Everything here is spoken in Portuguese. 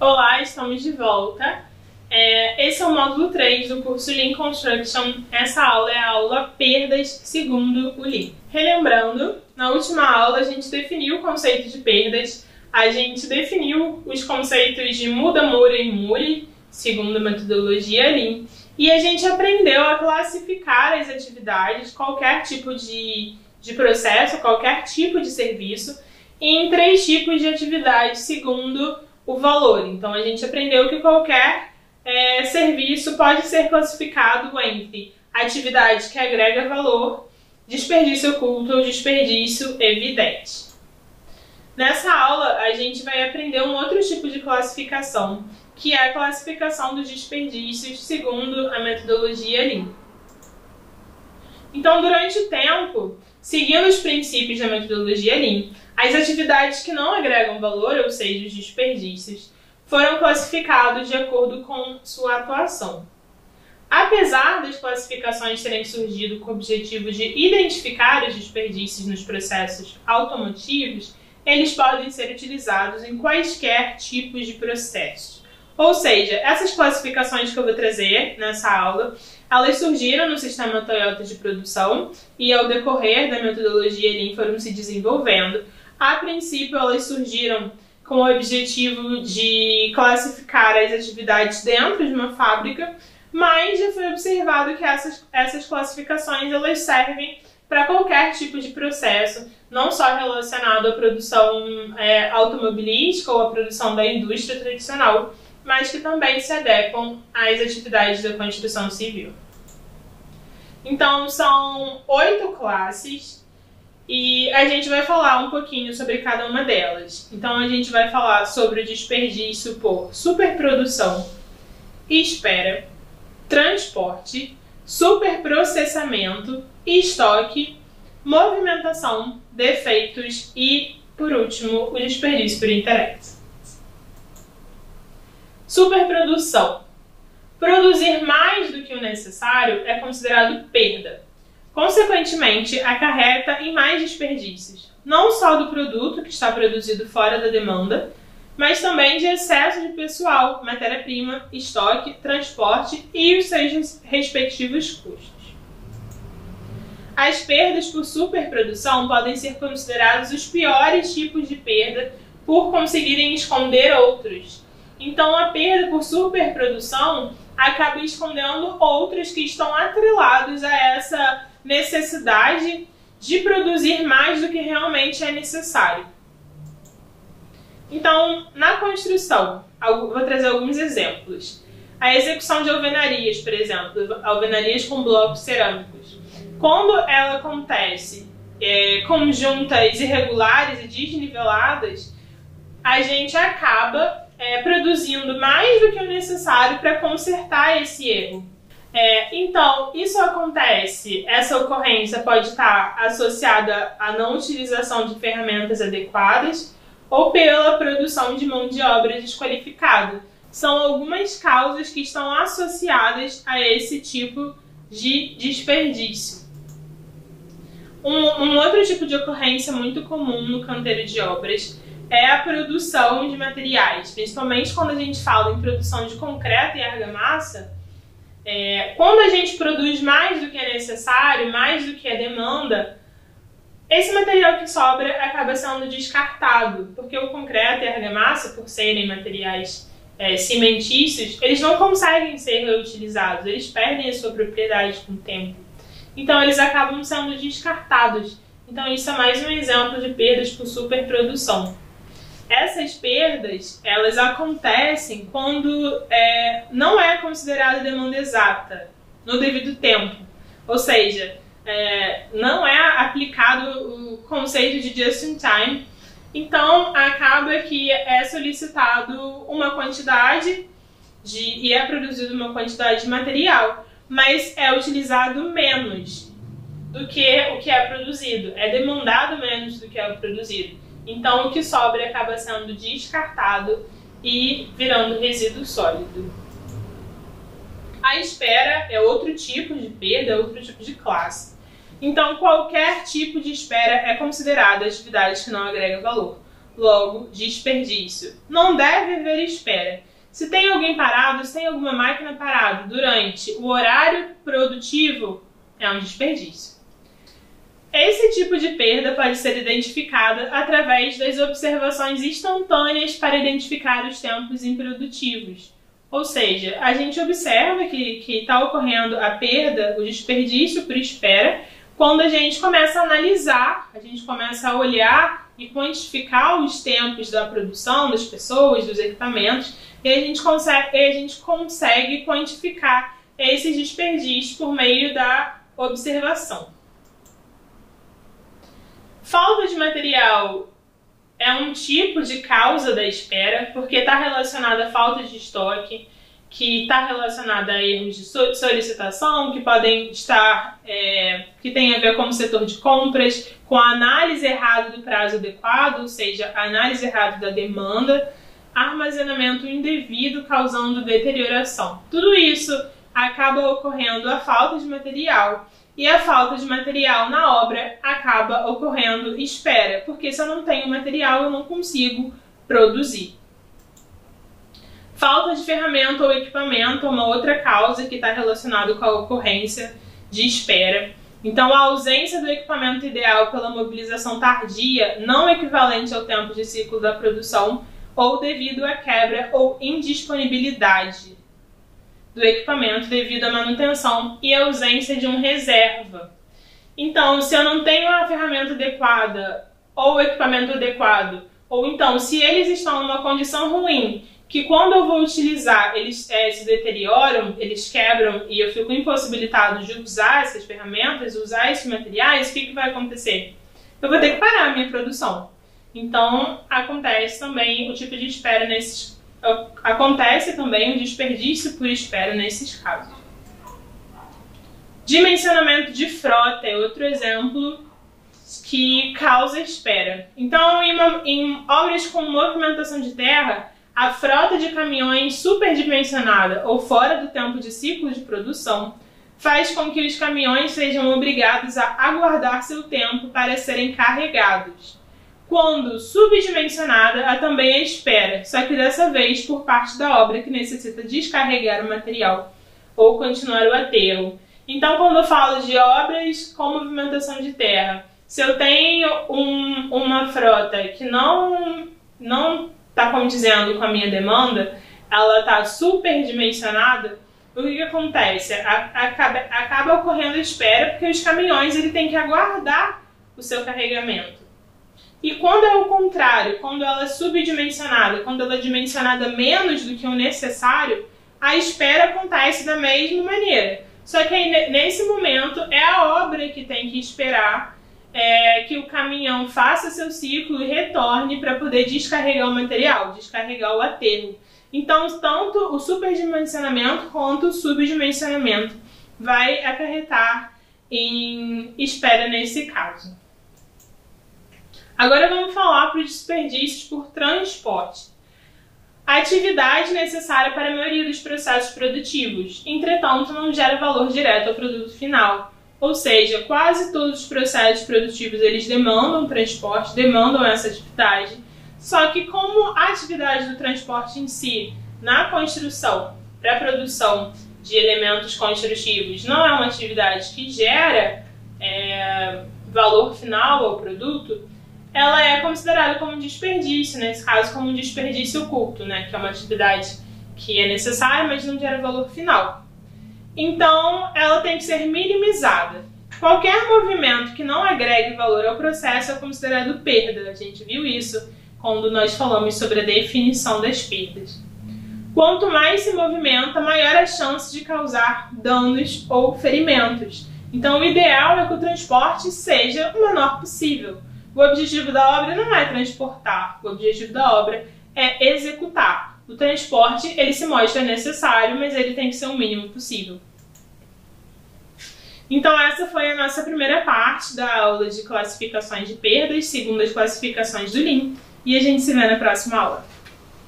Olá, estamos de volta. É, esse é o módulo 3 do curso Lean Construction. Essa aula é a aula Perdas segundo o Lean. Relembrando, na última aula a gente definiu o conceito de perdas, a gente definiu os conceitos de muda, mura e mule, segundo a metodologia Lean, e a gente aprendeu a classificar as atividades, qualquer tipo de, de processo, qualquer tipo de serviço, em três tipos de atividades segundo o valor. Então a gente aprendeu que qualquer é, serviço pode ser classificado entre atividade que agrega valor, desperdício oculto ou desperdício evidente. Nessa aula, a gente vai aprender um outro tipo de classificação, que é a classificação dos desperdícios segundo a metodologia Lean. Então, durante o tempo, seguindo os princípios da metodologia Lean, as atividades que não agregam valor, ou seja, os desperdícios, foram classificados de acordo com sua atuação. Apesar das classificações terem surgido com o objetivo de identificar os desperdícios nos processos automotivos, eles podem ser utilizados em quaisquer tipos de processos. Ou seja, essas classificações que eu vou trazer nessa aula, elas surgiram no sistema Toyota de produção e ao decorrer da metodologia Lean foram se desenvolvendo. A princípio, elas surgiram com o objetivo de classificar as atividades dentro de uma fábrica, mas já foi observado que essas, essas classificações elas servem para qualquer tipo de processo, não só relacionado à produção é, automobilística ou à produção da indústria tradicional, mas que também se adequam às atividades da construção civil. Então, são oito classes e a gente vai falar um pouquinho sobre cada uma delas. Então, a gente vai falar sobre o desperdício por superprodução, espera, transporte, superprocessamento, estoque, movimentação, defeitos e, por último, o desperdício por interesse. Superprodução. Produzir mais do que o necessário é considerado perda. Consequentemente, acarreta em mais desperdícios, não só do produto que está produzido fora da demanda, mas também de excesso de pessoal, matéria-prima, estoque, transporte e os seus respectivos custos. As perdas por superprodução podem ser considerados os piores tipos de perda por conseguirem esconder outros, então a perda por superprodução acaba escondendo outros que estão atrelados a essa necessidade de produzir mais do que realmente é necessário. Então, na construção, vou trazer alguns exemplos. A execução de alvenarias, por exemplo, alvenarias com blocos cerâmicos. Quando ela acontece é, conjuntas irregulares e desniveladas, a gente acaba é, produzindo mais do que o necessário para consertar esse erro. É, então, isso acontece, essa ocorrência pode estar associada à não utilização de ferramentas adequadas ou pela produção de mão de obra desqualificada. São algumas causas que estão associadas a esse tipo de desperdício. Um, um outro tipo de ocorrência muito comum no canteiro de obras é a produção de materiais, principalmente quando a gente fala em produção de concreto e argamassa. É, quando a gente produz mais do que é necessário, mais do que é demanda, esse material que sobra acaba sendo descartado, porque o concreto e a argamassa, por serem materiais é, cimentícios, eles não conseguem ser reutilizados, eles perdem a sua propriedade com o tempo. Então eles acabam sendo descartados. Então isso é mais um exemplo de perdas por superprodução. Essas perdas, elas acontecem quando é, não é considerada demanda exata, no devido tempo. Ou seja, é, não é aplicado o conceito de just in time. Então, acaba que é solicitado uma quantidade de, e é produzido uma quantidade de material, mas é utilizado menos do que o que é produzido. É demandado menos do que é produzido. Então, o que sobra acaba sendo descartado e virando resíduo sólido. A espera é outro tipo de perda, outro tipo de classe. Então, qualquer tipo de espera é considerada atividade que não agrega valor. logo desperdício. Não deve haver espera. Se tem alguém parado, se tem alguma máquina parada durante o horário produtivo, é um desperdício. Tipo de perda pode ser identificada através das observações instantâneas para identificar os tempos improdutivos. Ou seja, a gente observa que está ocorrendo a perda, o desperdício por espera, quando a gente começa a analisar, a gente começa a olhar e quantificar os tempos da produção das pessoas, dos equipamentos, e a gente consegue, a gente consegue quantificar esses desperdícios por meio da observação. Falta de material é um tipo de causa da espera, porque está relacionada à falta de estoque, que está relacionada a erros de solicitação, que podem estar, é, que tem a ver com o setor de compras, com a análise errada do prazo adequado, ou seja, a análise errada da demanda, armazenamento indevido causando deterioração. Tudo isso acaba ocorrendo a falta de material e a falta de material na obra acaba ocorrendo espera, porque se eu não tenho material eu não consigo produzir. Falta de ferramenta ou equipamento é uma outra causa que está relacionada com a ocorrência de espera. Então, a ausência do equipamento ideal pela mobilização tardia, não equivalente ao tempo de ciclo da produção, ou devido à quebra ou indisponibilidade do equipamento devido à manutenção e ausência de um reserva. Então, se eu não tenho a ferramenta adequada ou o equipamento adequado, ou então se eles estão numa condição ruim que quando eu vou utilizar eles é, se deterioram, eles quebram e eu fico impossibilitado de usar essas ferramentas, usar esses materiais, o que, que vai acontecer? Eu vou ter que parar a minha produção. Então, acontece também o tipo de espera nesses. Acontece também o desperdício por espera nesses casos. Dimensionamento de frota é outro exemplo que causa espera. Então, em, em obras com movimentação de terra, a frota de caminhões superdimensionada ou fora do tempo de ciclo de produção faz com que os caminhões sejam obrigados a aguardar seu tempo para serem carregados. Quando subdimensionada, há também a espera, só que dessa vez por parte da obra que necessita descarregar o material ou continuar o aterro. Então, quando eu falo de obras com movimentação de terra, se eu tenho um, uma frota que não não está condizendo com a minha demanda, ela está superdimensionada, o que, que acontece? A, acaba, acaba ocorrendo espera porque os caminhões ele tem que aguardar o seu carregamento. E quando é o contrário, quando ela é subdimensionada, quando ela é dimensionada menos do que o necessário, a espera acontece da mesma maneira. Só que aí, nesse momento é a obra que tem que esperar é, que o caminhão faça seu ciclo e retorne para poder descarregar o material, descarregar o aterro. Então, tanto o superdimensionamento quanto o subdimensionamento vai acarretar em espera nesse caso. Agora vamos falar para os desperdícios por transporte. A atividade necessária para a maioria dos processos produtivos, entretanto, não gera valor direto ao produto final ou seja, quase todos os processos produtivos eles demandam transporte, demandam essa atividade. Só que como a atividade do transporte em si, na construção, para a produção de elementos construtivos, não é uma atividade que gera é, valor final ao produto, ela é considerada como um desperdício, nesse caso como um desperdício oculto, né, que é uma atividade que é necessária, mas não gera valor final então ela tem que ser minimizada. Qualquer movimento que não agregue valor ao processo é considerado perda. A gente viu isso quando nós falamos sobre a definição das perdas. Quanto mais se movimenta, maior a chance de causar danos ou ferimentos. Então, o ideal é que o transporte seja o menor possível. O objetivo da obra não é transportar, o objetivo da obra é executar. O transporte ele se mostra necessário, mas ele tem que ser o mínimo possível. Então, essa foi a nossa primeira parte da aula de classificações de perdas, segundo as classificações do Lean, e a gente se vê na próxima aula.